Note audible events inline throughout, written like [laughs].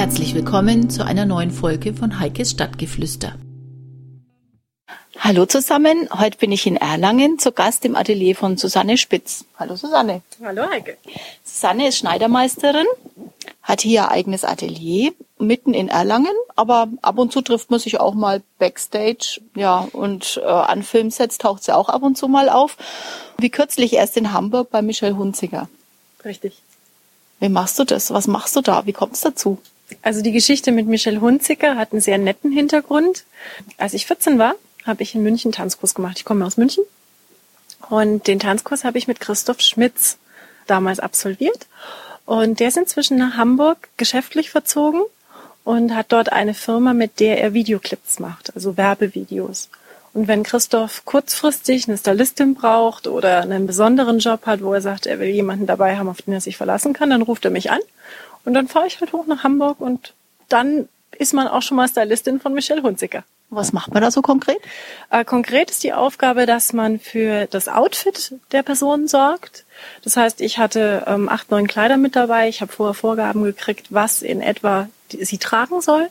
Herzlich willkommen zu einer neuen Folge von Heikes Stadtgeflüster. Hallo zusammen, heute bin ich in Erlangen zu Gast im Atelier von Susanne Spitz. Hallo Susanne. Hallo Heike. Susanne ist Schneidermeisterin, hat hier ihr eigenes Atelier mitten in Erlangen, aber ab und zu trifft man sich auch mal backstage, ja, und äh, an Filmsets taucht sie auch ab und zu mal auf. Wie kürzlich erst in Hamburg bei Michelle Hunziger. Richtig. Wie machst du das? Was machst du da? Wie kommt es dazu? Also die Geschichte mit Michelle Hunziker hat einen sehr netten Hintergrund. Als ich 14 war, habe ich in München Tanzkurs gemacht. Ich komme aus München. Und den Tanzkurs habe ich mit Christoph Schmitz damals absolviert. Und der ist inzwischen nach Hamburg geschäftlich verzogen und hat dort eine Firma, mit der er Videoclips macht, also Werbevideos. Und wenn Christoph kurzfristig eine Stylistin braucht oder einen besonderen Job hat, wo er sagt, er will jemanden dabei haben, auf den er sich verlassen kann, dann ruft er mich an. Und dann fahre ich halt hoch nach Hamburg und dann ist man auch schon mal Stylistin von Michelle Hunziker. Was macht man da so konkret? Äh, konkret ist die Aufgabe, dass man für das Outfit der Person sorgt. Das heißt, ich hatte ähm, acht, neun Kleider mit dabei. Ich habe vorher Vorgaben gekriegt, was in etwa sie tragen soll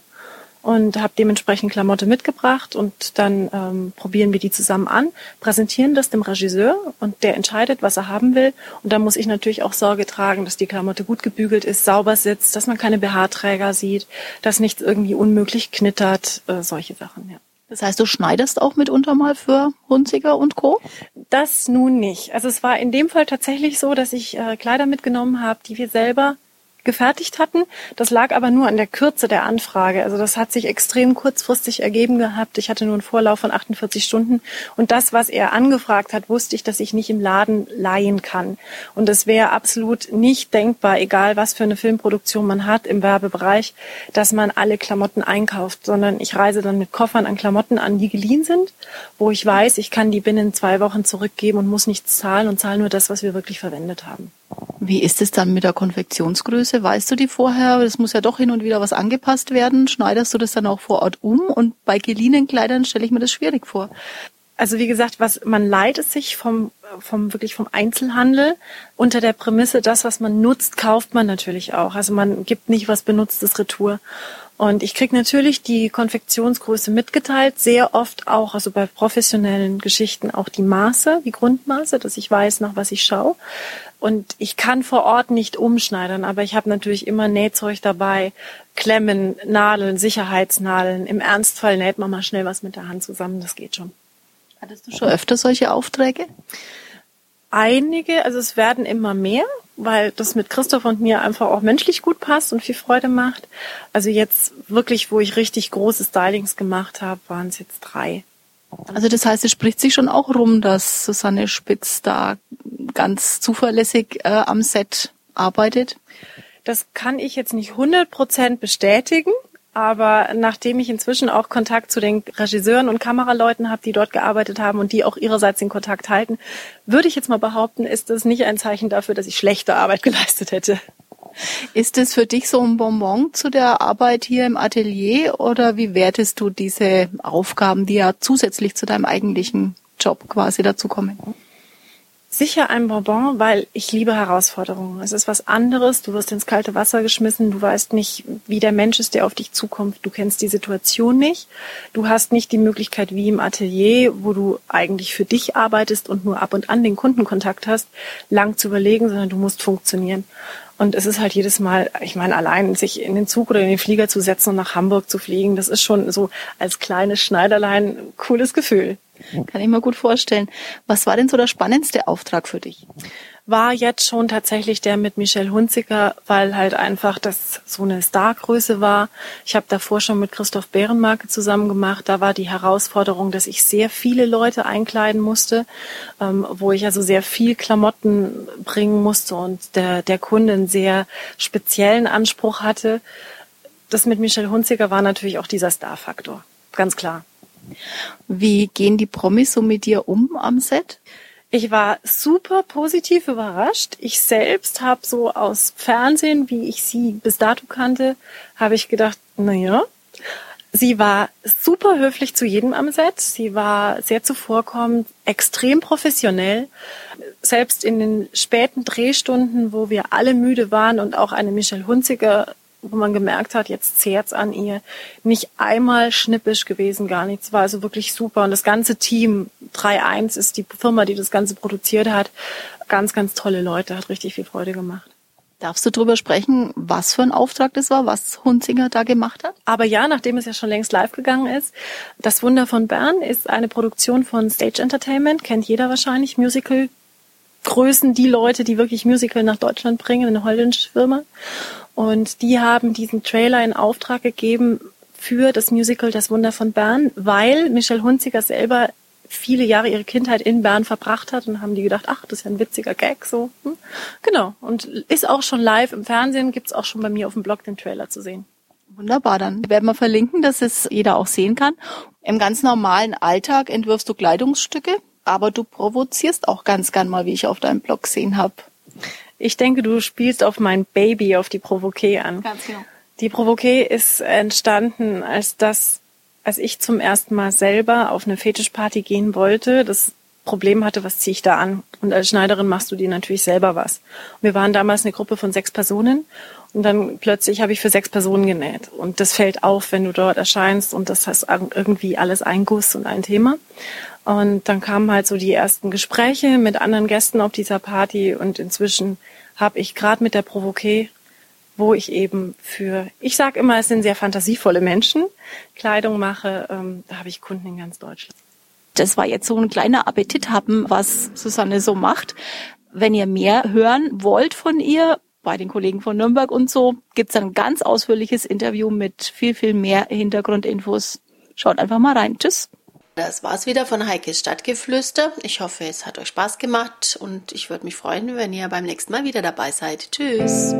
und habe dementsprechend Klamotte mitgebracht und dann ähm, probieren wir die zusammen an, präsentieren das dem Regisseur und der entscheidet, was er haben will und dann muss ich natürlich auch Sorge tragen, dass die Klamotte gut gebügelt ist, sauber sitzt, dass man keine BH-Träger sieht, dass nichts irgendwie unmöglich knittert, äh, solche Sachen, ja. Das heißt, du schneidest auch mitunter mal für Hunziger und Co? Das nun nicht. Also es war in dem Fall tatsächlich so, dass ich äh, Kleider mitgenommen habe, die wir selber gefertigt hatten. Das lag aber nur an der Kürze der Anfrage. Also das hat sich extrem kurzfristig ergeben gehabt. Ich hatte nur einen Vorlauf von 48 Stunden. Und das, was er angefragt hat, wusste ich, dass ich nicht im Laden leihen kann. Und es wäre absolut nicht denkbar, egal was für eine Filmproduktion man hat im Werbebereich, dass man alle Klamotten einkauft, sondern ich reise dann mit Koffern an Klamotten an, die geliehen sind, wo ich weiß, ich kann die binnen zwei Wochen zurückgeben und muss nichts zahlen und zahle nur das, was wir wirklich verwendet haben. Wie ist es dann mit der Konfektionsgröße? Weißt du die vorher? Das muss ja doch hin und wieder was angepasst werden. Schneidest du das dann auch vor Ort um? Und bei geliehenen Kleidern stelle ich mir das schwierig vor. Also wie gesagt, was man leitet sich vom vom wirklich vom Einzelhandel unter der Prämisse, das was man nutzt, kauft man natürlich auch. Also man gibt nicht was benutztes Retour. Und ich krieg natürlich die Konfektionsgröße mitgeteilt, sehr oft auch, also bei professionellen Geschichten auch die Maße, die Grundmaße, dass ich weiß, nach was ich schaue. Und ich kann vor Ort nicht umschneidern, aber ich habe natürlich immer Nähzeug dabei, Klemmen, Nadeln, Sicherheitsnadeln. Im Ernstfall näht man mal schnell was mit der Hand zusammen, das geht schon. Hattest du schon öfter solche Aufträge? Einige, also es werden immer mehr, weil das mit Christoph und mir einfach auch menschlich gut passt und viel Freude macht. Also jetzt wirklich, wo ich richtig große Stylings gemacht habe, waren es jetzt drei. Also das heißt, es spricht sich schon auch rum, dass Susanne Spitz da ganz zuverlässig äh, am Set arbeitet. Das kann ich jetzt nicht 100 Prozent bestätigen. Aber nachdem ich inzwischen auch Kontakt zu den Regisseuren und Kameraleuten habe, die dort gearbeitet haben und die auch ihrerseits den Kontakt halten, würde ich jetzt mal behaupten, ist das nicht ein Zeichen dafür, dass ich schlechte Arbeit [laughs] geleistet hätte. Ist es für dich so ein Bonbon zu der Arbeit hier im Atelier oder wie wertest du diese Aufgaben, die ja zusätzlich zu deinem eigentlichen Job quasi dazukommen? Sicher ein Bonbon, weil ich liebe Herausforderungen. Es ist was anderes. Du wirst ins kalte Wasser geschmissen. Du weißt nicht, wie der Mensch ist, der auf dich zukommt. Du kennst die Situation nicht. Du hast nicht die Möglichkeit, wie im Atelier, wo du eigentlich für dich arbeitest und nur ab und an den Kundenkontakt hast, lang zu überlegen, sondern du musst funktionieren. Und es ist halt jedes Mal, ich meine, allein sich in den Zug oder in den Flieger zu setzen und nach Hamburg zu fliegen, das ist schon so als kleines Schneiderlein ein cooles Gefühl. Kann ich mir gut vorstellen. Was war denn so der spannendste Auftrag für dich? War jetzt schon tatsächlich der mit Michelle Hunziker, weil halt einfach das so eine Stargröße war. Ich habe davor schon mit Christoph Bärenmarke zusammen gemacht. Da war die Herausforderung, dass ich sehr viele Leute einkleiden musste, ähm, wo ich also sehr viel Klamotten bringen musste und der, der Kunde einen sehr speziellen Anspruch hatte. Das mit Michelle Hunziker war natürlich auch dieser Starfaktor. Ganz klar. Wie gehen die Promis so mit dir um am Set? Ich war super positiv überrascht. Ich selbst habe so aus Fernsehen, wie ich sie bis dato kannte, habe ich gedacht, na ja. Sie war super höflich zu jedem am Set. Sie war sehr zuvorkommend, extrem professionell. Selbst in den späten Drehstunden, wo wir alle müde waren und auch eine Michelle Hunziger wo man gemerkt hat, jetzt zehrt's an ihr. Nicht einmal schnippisch gewesen, gar nichts. War also wirklich super. Und das ganze Team, 3.1 ist die Firma, die das Ganze produziert hat. Ganz, ganz tolle Leute, hat richtig viel Freude gemacht. Darfst du darüber sprechen, was für ein Auftrag das war, was Hunzinger da gemacht hat? Aber ja, nachdem es ja schon längst live gegangen ist, Das Wunder von Bern ist eine Produktion von Stage Entertainment, kennt jeder wahrscheinlich, Musical Größen, die Leute, die wirklich Musical nach Deutschland bringen, eine holländische Firma. Und die haben diesen Trailer in Auftrag gegeben für das Musical Das Wunder von Bern, weil Michelle Hunziker selber viele Jahre ihre Kindheit in Bern verbracht hat und haben die gedacht, ach, das ist ja ein witziger Gag, so. Hm? Genau. Und ist auch schon live im Fernsehen, gibt's auch schon bei mir auf dem Blog den Trailer zu sehen. Wunderbar, dann werden wir verlinken, dass es jeder auch sehen kann. Im ganz normalen Alltag entwirfst du Kleidungsstücke, aber du provozierst auch ganz gern mal, wie ich auf deinem Blog gesehen habe. Ich denke, du spielst auf mein Baby, auf die Provoquet an. Ganz genau. Die Provoquet ist entstanden, als das, als ich zum ersten Mal selber auf eine Fetischparty gehen wollte. Das Problem hatte, was ziehe ich da an? Und als Schneiderin machst du dir natürlich selber was. Und wir waren damals eine Gruppe von sechs Personen und dann plötzlich habe ich für sechs Personen genäht. Und das fällt auf, wenn du dort erscheinst und das heißt irgendwie alles ein Guss und ein Thema. Und dann kamen halt so die ersten Gespräche mit anderen Gästen auf dieser Party und inzwischen habe ich gerade mit der Provoquet, wo ich eben für, ich sage immer, es sind sehr fantasievolle Menschen, Kleidung mache, ähm, da habe ich Kunden in ganz Deutschland. Das war jetzt so ein kleiner Appetit haben, was Susanne so macht. Wenn ihr mehr hören wollt von ihr, bei den Kollegen von Nürnberg und so, gibt's ein ganz ausführliches Interview mit viel, viel mehr Hintergrundinfos. Schaut einfach mal rein. Tschüss. Das war's wieder von Heikes Stadtgeflüster. Ich hoffe, es hat euch Spaß gemacht und ich würde mich freuen, wenn ihr beim nächsten Mal wieder dabei seid. Tschüss.